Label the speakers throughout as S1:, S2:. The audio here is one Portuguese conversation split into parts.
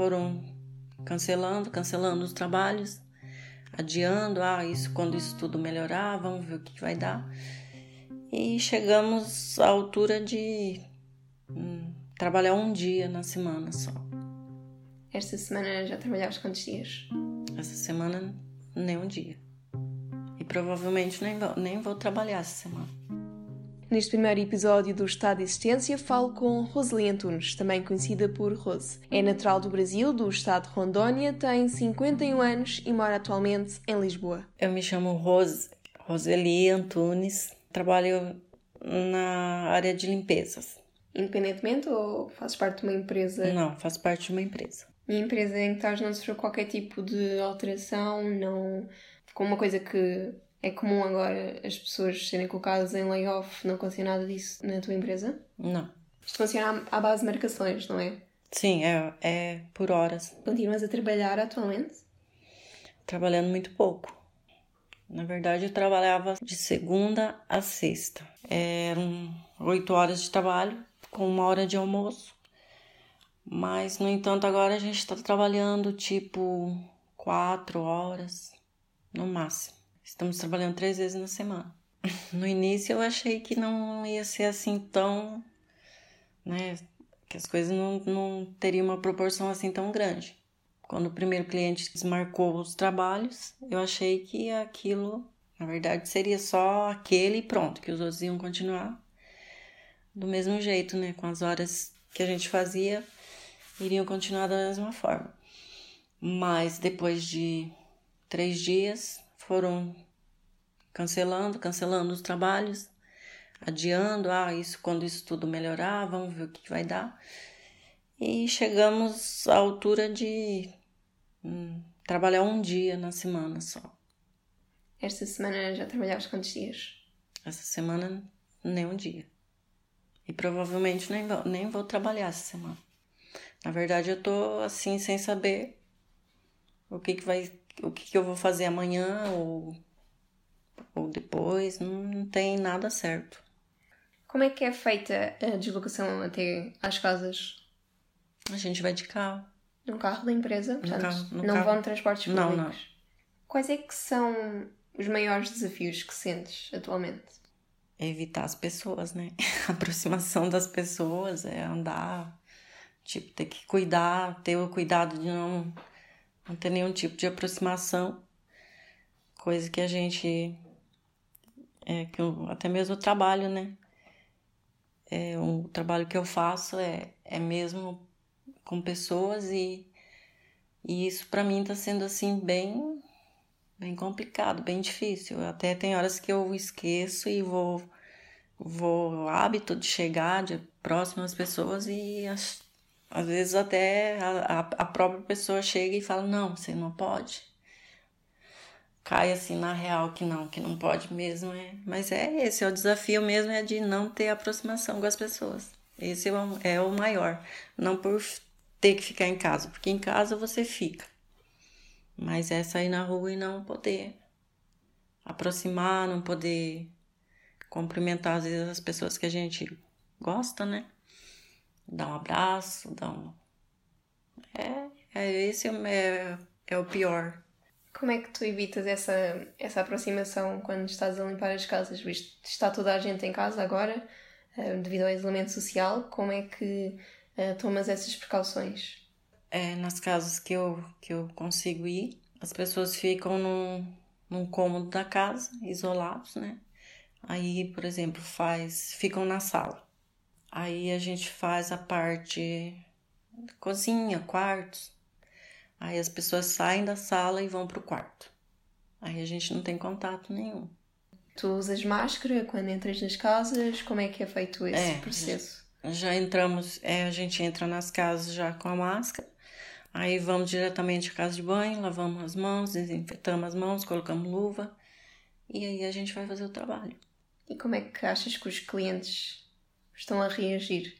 S1: foram cancelando, cancelando os trabalhos, adiando, ah, isso quando isso tudo melhorar, vamos ver o que vai dar. E chegamos à altura de hum, trabalhar um dia na semana só.
S2: Esta semana já trabalhaste quantos dias?
S1: Essa semana nem um dia. E provavelmente nem vou, nem vou trabalhar essa semana.
S2: Neste primeiro episódio do Estado de Existência, falo com Roseli Antunes, também conhecida por Rose. É natural do Brasil, do estado de Rondônia, tem 51 anos e mora atualmente em Lisboa.
S1: Eu me chamo Rose, Roseli Antunes, trabalho na área de limpezas.
S2: Independentemente ou fazes parte de uma empresa?
S1: Não, faço parte de uma empresa.
S2: E a empresa em que estás não sofreu qualquer tipo de alteração, não... Com uma coisa que é comum agora as pessoas serem colocadas em layoff, não aconteceu nada disso na tua empresa?
S1: Não.
S2: Isto funciona à base de marcações, não é?
S1: Sim, é, é por horas.
S2: Continuas a trabalhar atualmente?
S1: Trabalhando muito pouco. Na verdade, eu trabalhava de segunda a sexta. Eram oito horas de trabalho, com uma hora de almoço. Mas, no entanto, agora a gente está trabalhando tipo quatro horas no máximo. Estamos trabalhando três vezes na semana. No início eu achei que não ia ser assim tão. né? Que as coisas não, não teriam uma proporção assim tão grande. Quando o primeiro cliente desmarcou os trabalhos, eu achei que aquilo, na verdade, seria só aquele e pronto, que os outros iam continuar do mesmo jeito, né? Com as horas que a gente fazia, iriam continuar da mesma forma. Mas depois de três dias, foram cancelando, cancelando os trabalhos, adiando, ah, isso quando isso tudo melhorar, vamos ver o que vai dar. E chegamos à altura de hum, trabalhar um dia na semana só.
S2: Esta semana já trabalhaste quantos dias?
S1: Essa semana nem um dia. E provavelmente nem vou, nem vou trabalhar essa semana. Na verdade, eu tô assim sem saber o que, que vai o que, que eu vou fazer amanhã ou, ou depois, não, não tem nada certo.
S2: Como é que é feita a deslocação até às casas?
S1: A gente vai de carro.
S2: Num carro da empresa? Portanto,
S1: carro, no
S2: não
S1: carro.
S2: vão transportes públicos?
S1: Não, não.
S2: Quais é que são os maiores desafios que sentes atualmente?
S1: É evitar as pessoas, né? A aproximação das pessoas, é andar, tipo, ter que cuidar, ter o cuidado de não, não ter nenhum tipo de aproximação. Coisa que a gente. É, que eu, até mesmo o trabalho, né? É, o trabalho que eu faço é, é mesmo com pessoas e, e isso para mim tá sendo assim bem bem complicado, bem difícil. Até tem horas que eu esqueço e vou vou o hábito de chegar de próximo às pessoas e às vezes até a, a própria pessoa chega e fala não, você não pode. Cai assim na real que não, que não pode mesmo, é. Mas é esse, é o desafio mesmo é de não ter aproximação com as pessoas. Esse é o, é o maior. Não por ter que ficar em casa, porque em casa você fica. Mas é sair na rua e não poder aproximar, não poder cumprimentar às vezes as pessoas que a gente gosta, né? Dar um abraço, dar um. É, é esse é, é o pior.
S2: Como é que tu evitas essa, essa aproximação quando estás a limpar as casas? Visto está toda a gente em casa agora, eh, devido ao isolamento social, como é que eh, tomas essas precauções?
S1: É, nas casas que eu, que eu consigo ir, as pessoas ficam num, num cômodo da casa, isolados, né? Aí, por exemplo, faz, ficam na sala. Aí a gente faz a parte cozinha, quartos. Aí as pessoas saem da sala e vão pro quarto. Aí a gente não tem contato nenhum.
S2: Tu usas máscara quando entras nas casas? Como é que é feito esse
S1: É,
S2: processo?
S1: Já entramos, é, a gente entra nas casas já com a máscara. Aí vamos diretamente à casa de banho, lavamos as mãos, desinfetamos as mãos, colocamos luva. E aí a gente vai fazer o trabalho.
S2: E como é que achas que os clientes estão a reagir?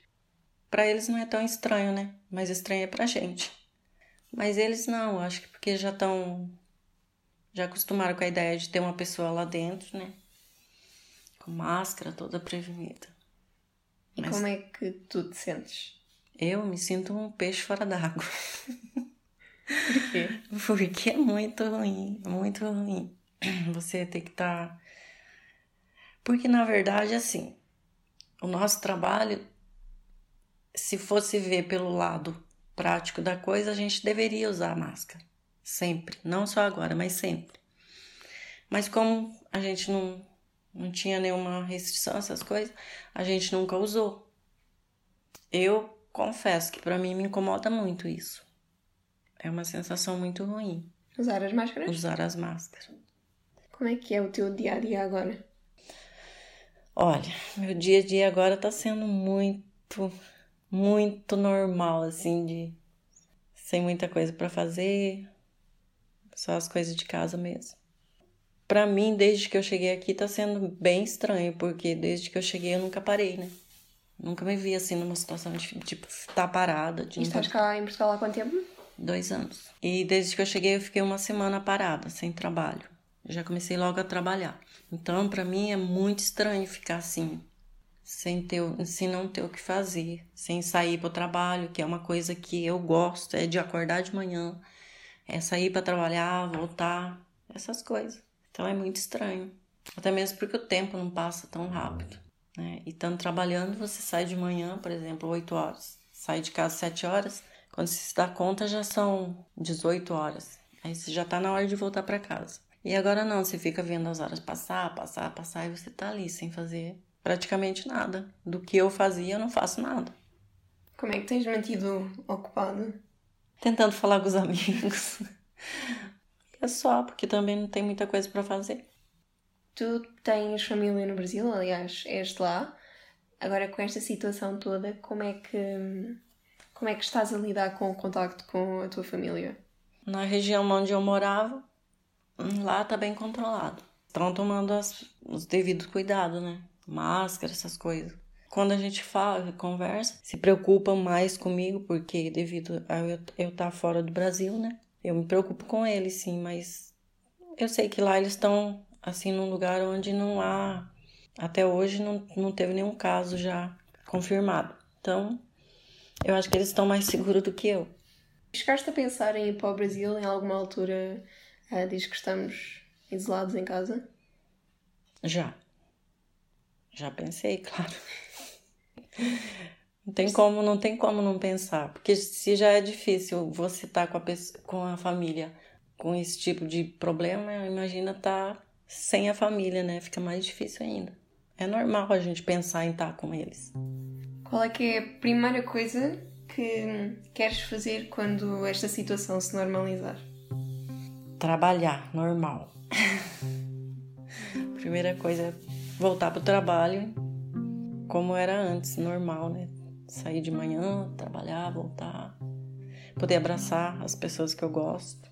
S1: Para eles não é tão estranho, né? Mas estranho é pra gente. Mas eles não, acho que porque já estão. Já acostumaram com a ideia de ter uma pessoa lá dentro, né? Com máscara, toda prevenida.
S2: E
S1: Mas-
S2: como é que tu te sentes?
S1: Eu me sinto um peixe fora d'água.
S2: Por quê?
S1: Porque é muito ruim, muito ruim. Você tem que estar. Tá... Porque na verdade, assim, o nosso trabalho, se fosse ver pelo lado prático da coisa, a gente deveria usar máscara. Sempre. Não só agora, mas sempre. Mas como a gente não, não tinha nenhuma restrição, essas coisas, a gente nunca usou. Eu confesso que para mim me incomoda muito isso. É uma sensação muito ruim.
S2: Usar as máscaras?
S1: Usar as máscaras.
S2: Como é que é o teu dia a dia agora?
S1: Olha, meu dia a dia agora tá sendo muito, muito normal, assim, de sem muita coisa para fazer, só as coisas de casa mesmo. Para mim, desde que eu cheguei aqui, tá sendo bem estranho, porque desde que eu cheguei eu nunca parei, né? Nunca me vi assim numa situação de tipo estar tá parada. De
S2: e estás cá em Portugal há quanto tempo?
S1: Dois anos. E desde que eu cheguei eu fiquei uma semana parada, sem trabalho. Já comecei logo a trabalhar. Então, para mim é muito estranho ficar assim, sem ter, sem não ter o que fazer, sem sair para o trabalho, que é uma coisa que eu gosto, é de acordar de manhã, é sair para trabalhar, voltar, essas coisas. Então é muito estranho. Até mesmo porque o tempo não passa tão rápido. Né? E estando trabalhando, você sai de manhã, por exemplo, 8 horas, sai de casa 7 horas, quando você se dá conta já são 18 horas. Aí você já tá na hora de voltar para casa. E agora não, você fica vendo as horas passar, passar, passar e você tá ali sem fazer praticamente nada. Do que eu fazia, eu não faço nada.
S2: Como é que tens mantido ocupado?
S1: Tentando falar com os amigos. é só, porque também não tem muita coisa para fazer.
S2: Tu tens família no Brasil, aliás, és lá. Agora com esta situação toda, como é que como é que estás a lidar com o contacto com a tua família?
S1: Na região onde eu morava, lá tá bem controlado. Estão tomando as, os devidos cuidados, né? Máscara, essas coisas. Quando a gente fala, conversa, se preocupam mais comigo, porque devido a eu estar tá fora do Brasil, né? Eu me preocupo com eles, sim, mas eu sei que lá eles estão assim num lugar onde não há até hoje não, não teve nenhum caso já confirmado. Então, eu acho que eles estão mais seguros do que eu.
S2: Chegaste a pensar em ir para o Brasil em alguma altura? Uh, diz que estamos isolados em casa?
S1: Já. Já pensei, claro. Não tem como, não tem como não pensar, porque se já é difícil você estar tá com a, pessoa, com a família com esse tipo de problema, imagina estar tá sem a família, né? Fica mais difícil ainda. É normal a gente pensar em estar tá com eles.
S2: Qual é que é a primeira coisa que queres fazer quando esta situação se normalizar?
S1: Trabalhar, normal. Primeira coisa é voltar para o trabalho como era antes, normal, né? Sair de manhã, trabalhar, voltar, poder abraçar as pessoas que eu gosto.